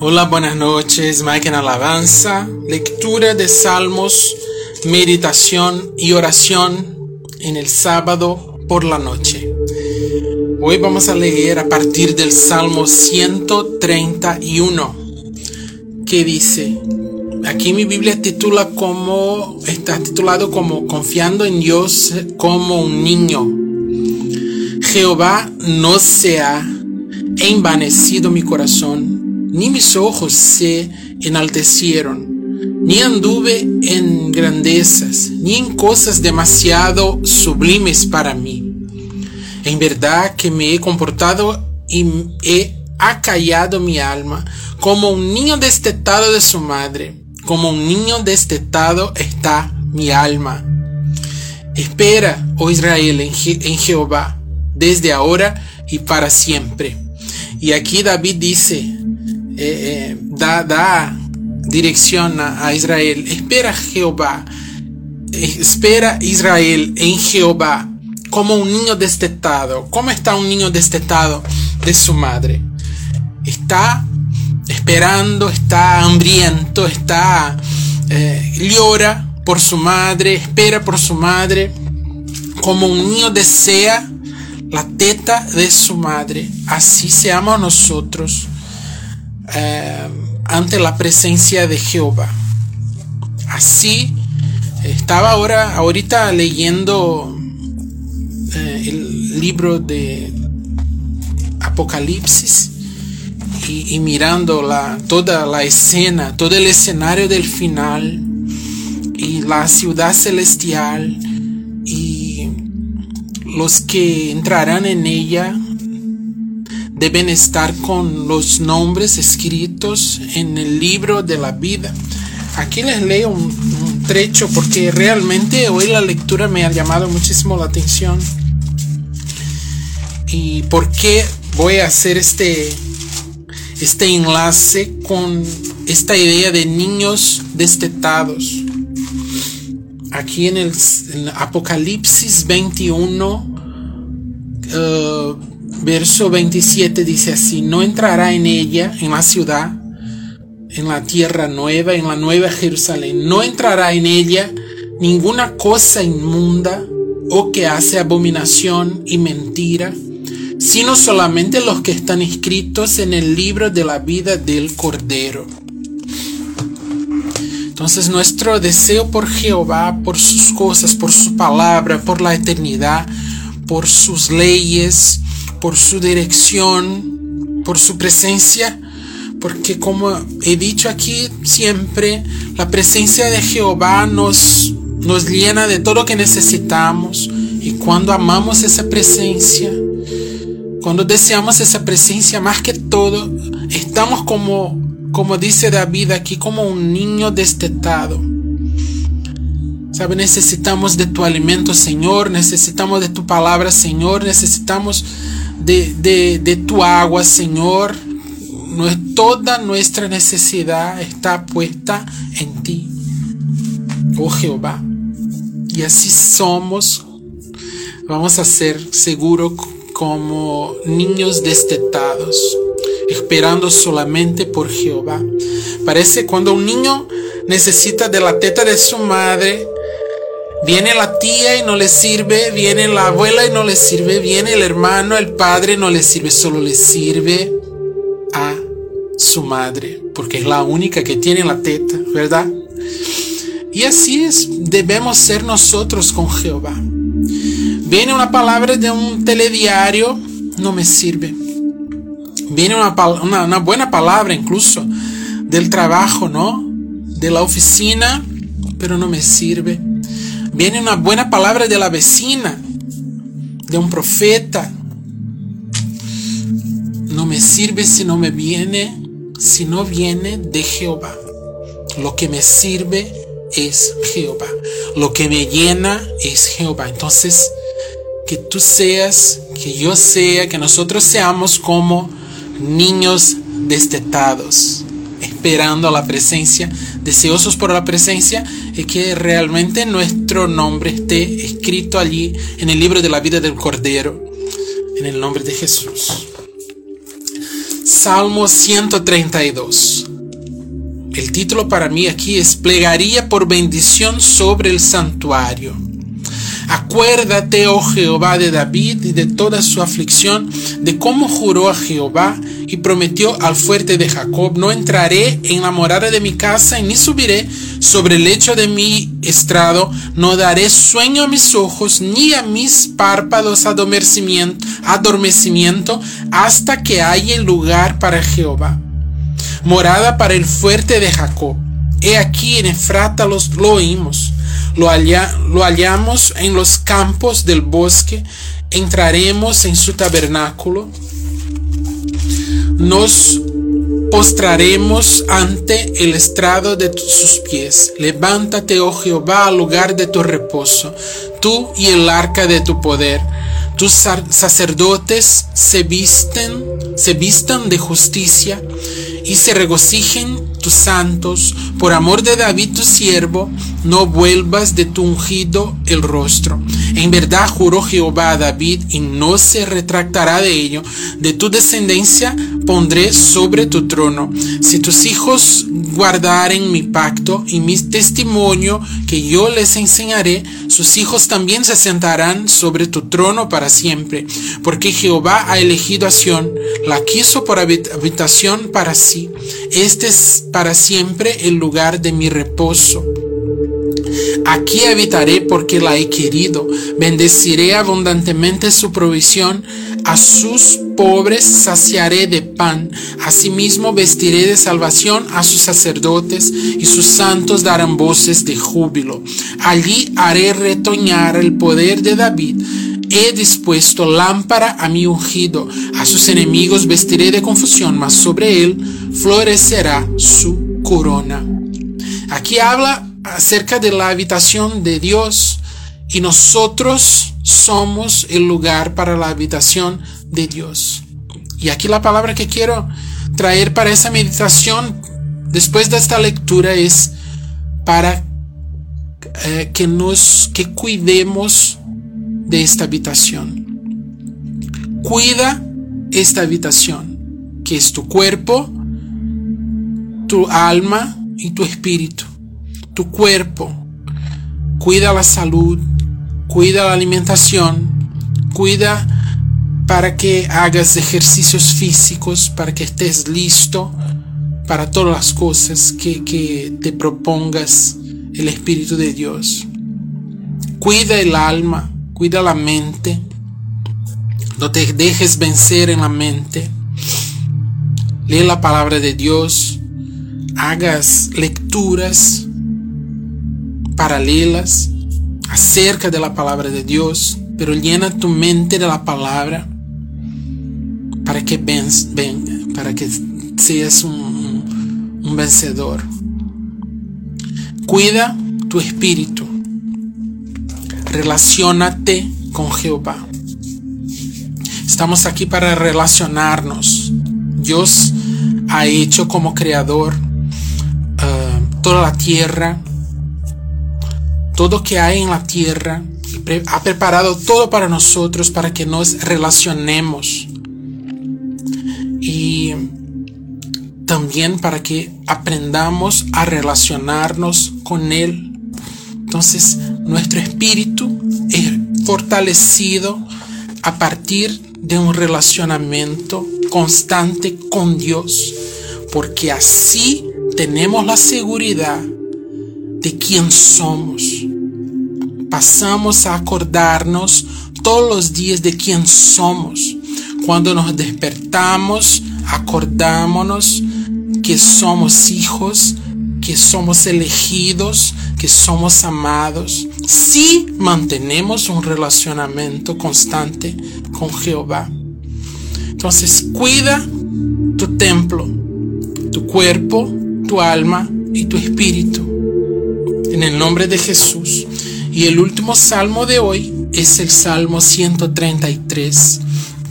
Hola, buenas noches, Mike en Alabanza, lectura de Salmos, meditación y oración en el sábado por la noche. Hoy vamos a leer a partir del Salmo 131, que dice, aquí mi Biblia titula como, está titulado como Confiando en Dios como un niño. Jehová no se ha envanecido mi corazón ni mis ojos se enaltecieron, ni anduve en grandezas, ni en cosas demasiado sublimes para mí. En verdad que me he comportado y he acallado mi alma como un niño destetado de su madre, como un niño destetado está mi alma. Espera, oh Israel, en, en Jehová, desde ahora y para siempre. Y aquí David dice, eh, eh, da, da, dirección a, Israel. Espera Jehová, eh, espera Israel en Jehová como un niño destetado. ¿Cómo está un niño destetado de su madre? Está esperando, está hambriento, está llora por su madre, espera por su madre, como un niño desea la teta de su madre. Así seamos nosotros eh, ante la presencia de Jehová. Así estaba ahora ahorita leyendo eh, el libro de Apocalipsis y, mirando la, toda la escena, todo el escenario del final y la ciudad celestial y los que entrarán en ella deben estar con los nombres escritos en el libro de la vida. Aquí les leo un, trecho porque realmente hoy la lectura me ha llamado muchísimo la atención. ¿Y por qué voy a hacer este, este enlace con esta idea de niños destetados? Aquí en el Apocalipsis 21, verso 27 dice así, no entrará en ella, en la ciudad, en la tierra nueva, en la nueva Jerusalén, no entrará en ella ninguna cosa inmunda o que hace abominación y mentira, sino solamente los que están escritos en el libro de la vida del Cordero. Entonces nuestro deseo por Jehová, por sus cosas, por su palabra, por la eternidad, por sus leyes, por su dirección, por su presencia, porque como he dicho aquí siempre, la presencia de Jehová nos, nos llena de todo lo que necesitamos y cuando amamos esa presencia, cuando deseamos esa presencia más que todo, estamos como, como dice David aquí, como un niño destetado. Sabe, necesitamos de tu alimento, Señor, necesitamos de tu palabra, Señor, necesitamos de, tu agua, Señor. Toda nuestra necesidad está puesta en ti, oh Jehová. Y así somos, vamos a ser seguros como niños destetados, esperando solamente por Jehová. Parece cuando un niño necesita de la teta de su madre, Viene la tía y no le sirve, viene la abuela y no le sirve, viene el hermano, el padre no le sirve, solo le sirve a su madre, porque es la única que tiene la teta, ¿verdad? Y así es, debemos ser nosotros con Jehová. Viene una palabra de un telediario, no me sirve. Viene una, una, una buena palabra incluso del trabajo, ¿no? De la oficina, pero no me sirve Viene una buena palabra de la vecina, de un profeta. No me sirve si no me viene, si no viene de Jehová. Lo que me sirve es Jehová. Lo que me llena es Jehová. Entonces, que tú seas, que yo sea, que nosotros seamos como niños destetados esperando la presencia, deseosos por la presencia, y que realmente nuestro nombre esté escrito allí en el libro de la vida del Cordero, en el nombre de Jesús. Salmo 132. El título para mí aquí es Plegaría por bendición sobre el santuario. Acuérdate, oh Jehová, de David y de toda su aflicción, de cómo juró a Jehová y prometió al fuerte de Jacob, no entraré en la morada de mi casa y ni subiré sobre el lecho de mi estrado, no daré sueño a mis ojos ni a mis párpados adormecimiento, adormecimiento hasta que haya lugar para Jehová. Morada para el fuerte de Jacob. He aquí en Efrata los, lo oímos, lo, lo hallamos en los campos del bosque, entraremos en su tabernáculo, nos postraremos ante el estrado de sus pies. Levántate, oh Jehová, al lugar de tu reposo, tú y el arca de tu poder. Tus sacerdotes se visten, se vistan de justicia y se regocijen tus santos, por amor de David tu siervo, no vuelvas de tu ungido el rostro. En verdad juró Jehová a David y no se retractará de ello. De tu descendencia pondré sobre tu trono. Si tus hijos guardaren mi pacto y mi testimonio que yo les enseñaré, sus hijos también se sentarán sobre tu trono para siempre. Porque Jehová ha elegido a Sión, la quiso por habitación para sí. Este es para siempre el lugar de mi reposo. Aquí habitaré porque la he querido. Bendeciré abundantemente su provisión. A sus pobres saciaré de pan. Asimismo vestiré de salvación a sus sacerdotes y sus santos darán voces de júbilo. Allí haré retoñar el poder de David. He dispuesto lámpara a mi ungido. A sus enemigos vestiré de confusión, mas sobre él florecerá su corona. Aquí habla acerca de la habitación de Dios y nosotros somos el lugar para la habitación de Dios. Y aquí la palabra que quiero traer para esa meditación después de esta lectura es para eh, que nos que cuidemos de esta habitación. Cuida esta habitación, que es tu cuerpo, tu alma y tu espíritu tu cuerpo, cuida la salud, cuida la alimentación, cuida para que hagas ejercicios físicos, para que estés listo para todas las cosas que, te propongas el Espíritu de Dios. Cuida el alma, cuida la mente, no te dejes vencer en la mente. Lee la palabra de Dios, hagas lecturas paralelas acerca de la palabra de Dios, pero llena tu mente de la palabra para que ven, para que seas un vencedor. Cuida tu espíritu. Relaciónate con Jehová. Estamos aquí para relacionarnos. Dios ha hecho como creador uh, toda la tierra, todo que hay en la tierra, ha preparado todo para nosotros para que nos relacionemos. Y también para que aprendamos a relacionarnos con Él. Entonces, nuestro espíritu es fortalecido a partir de un relacionamiento constante con Dios, porque así tenemos la seguridad de quién somos. Pasamos a acordarnos todos los días de quién somos. Cuando nos despertamos, acordámonos que somos hijos, que somos elegidos, que somos amados, si mantenemos un relacionamiento constante con Jehová. Entonces, cuida tu templo, tu cuerpo, tu alma y tu espíritu en el nombre de Jesús. Y el último salmo de hoy es el Salmo 133,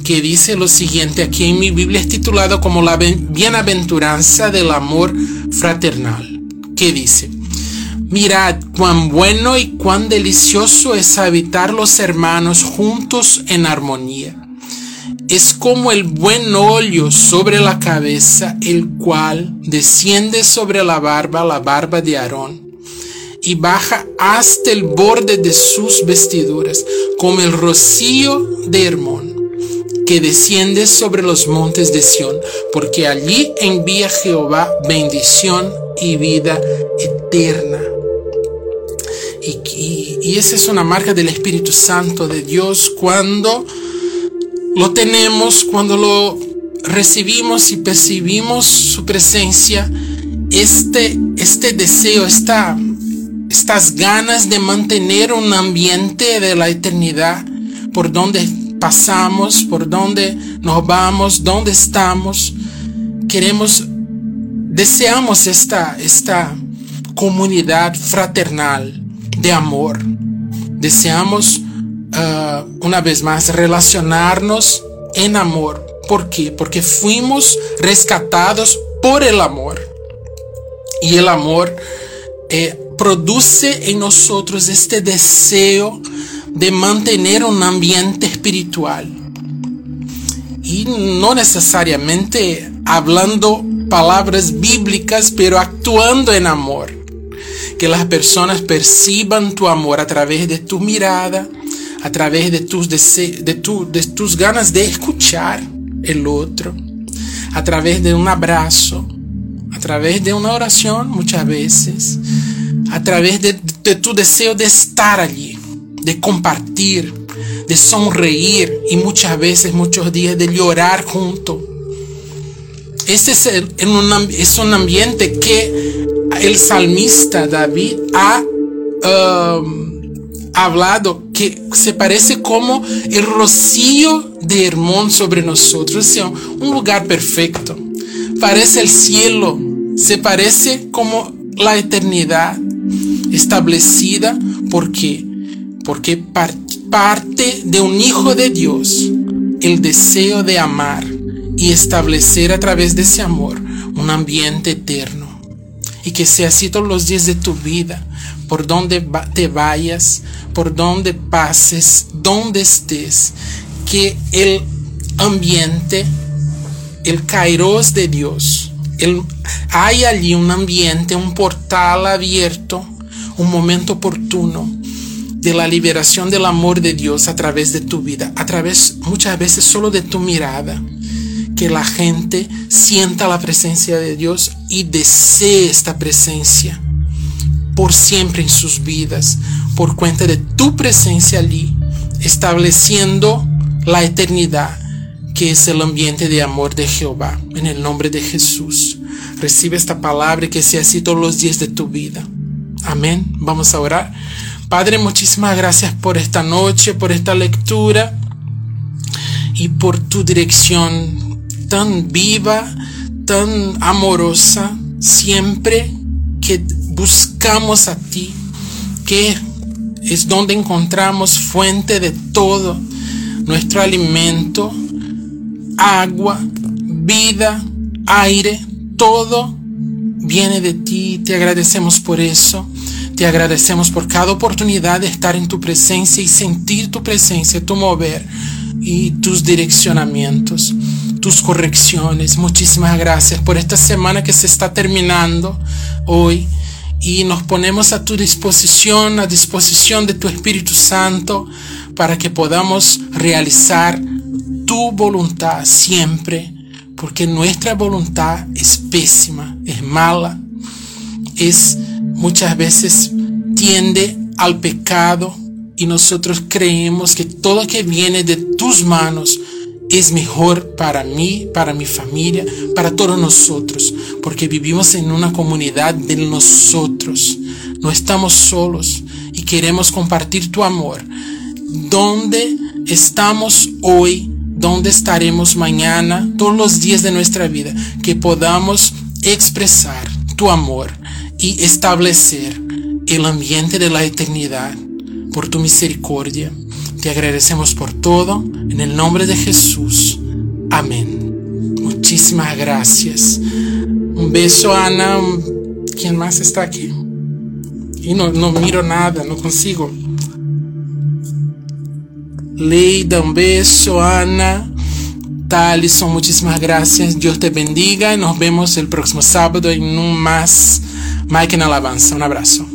que dice lo siguiente, aquí en mi Biblia es titulado como la bienaventuranza del amor fraternal, dice, mirad cuán bueno y cuán delicioso es habitar los hermanos juntos en armonía. es como el buen óleo sobre la cabeza, el cual desciende sobre la barba, la barba de Aarón, y baja hasta el borde de sus vestiduras, como el rocío de Hermón, que desciende sobre los montes de Sión, porque allí envía Jehová bendición y vida eterna. Y, esa es una marca del Espíritu Santo de Dios cuando lo tenemos cuando lo recibimos y percibimos su presencia, este, este deseo, esta, estas ganas de mantener un ambiente de la eternidad por donde pasamos, por donde nos vamos, donde estamos, queremos, deseamos esta, esta comunidad fraternal de amor. Deseamos uh, una vez más, relacionarnos en amor. ¿Por qué? Porque fuimos rescatados por el amor. Y el amor eh, produce en nosotros este deseo de mantener un ambiente espiritual. Y no necesariamente hablando palabras bíblicas, pero actuando en amor. Que las personas perciban tu amor a través de tu mirada, a través de tus, de, tu, de tus ganas de escuchar el otro, a través de un abrazo, a través de una oración muchas veces, a través de, de tu deseo de estar allí, de compartir, de sonreír y muchas veces, muchos días de llorar junto. Este es, es un ambiente que el salmista David ha um, hablado que se parece como el rocío de Hermón sobre nosotros, sea, un lugar perfecto. Parece el cielo, se parece como la eternidad establecida porque porque parte de un hijo de Dios el deseo de amar y establecer a través de ese amor un ambiente eterno. Y que sea así todos los días de tu vida por donde te vayas, por donde pases, donde estés, que el ambiente, el kairos de Dios, el, hay allí un ambiente, un portal abierto, un momento oportuno de la liberación del amor de Dios a través de tu vida, a través muchas veces solo de tu mirada, que la gente sienta la presencia de Dios y desee esta presencia por siempre en sus vidas, por cuenta de tu presencia allí, estableciendo la eternidad, que es el ambiente de amor de Jehová, en el nombre de Jesús. Recibe esta palabra que sea así todos los días de tu vida. Amén. Vamos a orar. Padre, muchísimas gracias por esta noche, por esta lectura y por tu dirección tan viva, tan amorosa, siempre que buscamos a ti, que es donde encontramos fuente de todo, nuestro alimento, agua, vida, aire, todo viene de ti. Te agradecemos por eso. Te agradecemos por cada oportunidad de estar en tu presencia y sentir tu presencia, tu mover y tus direccionamientos tus correcciones. Muchísimas gracias por esta semana que se está terminando hoy y nos ponemos a tu disposición, a disposición de tu Espíritu Santo para que podamos realizar tu voluntad siempre, porque nuestra voluntad es pésima, es mala, es muchas veces tiende al pecado y nosotros creemos que todo que viene de tus manos es mejor para mí, para mi familia, para todos nosotros, porque vivimos en una comunidad de nosotros. No estamos solos y queremos compartir tu amor. ¿Dónde estamos hoy? ¿Dónde estaremos mañana? Todos los días de nuestra vida. Que podamos expresar tu amor y establecer el ambiente de la eternidad por tu misericordia te agradecemos por todo. En el nombre de Jesús. Amén. Muchísimas gracias. Un beso, Ana. ¿Quién más está aquí? Y no, no miro nada, no consigo. Leida, un beso, Ana. tal, Alison? Muchísimas gracias. Dios te bendiga. Nos vemos el próximo sábado en un más Mike en Alabanza. Un abrazo.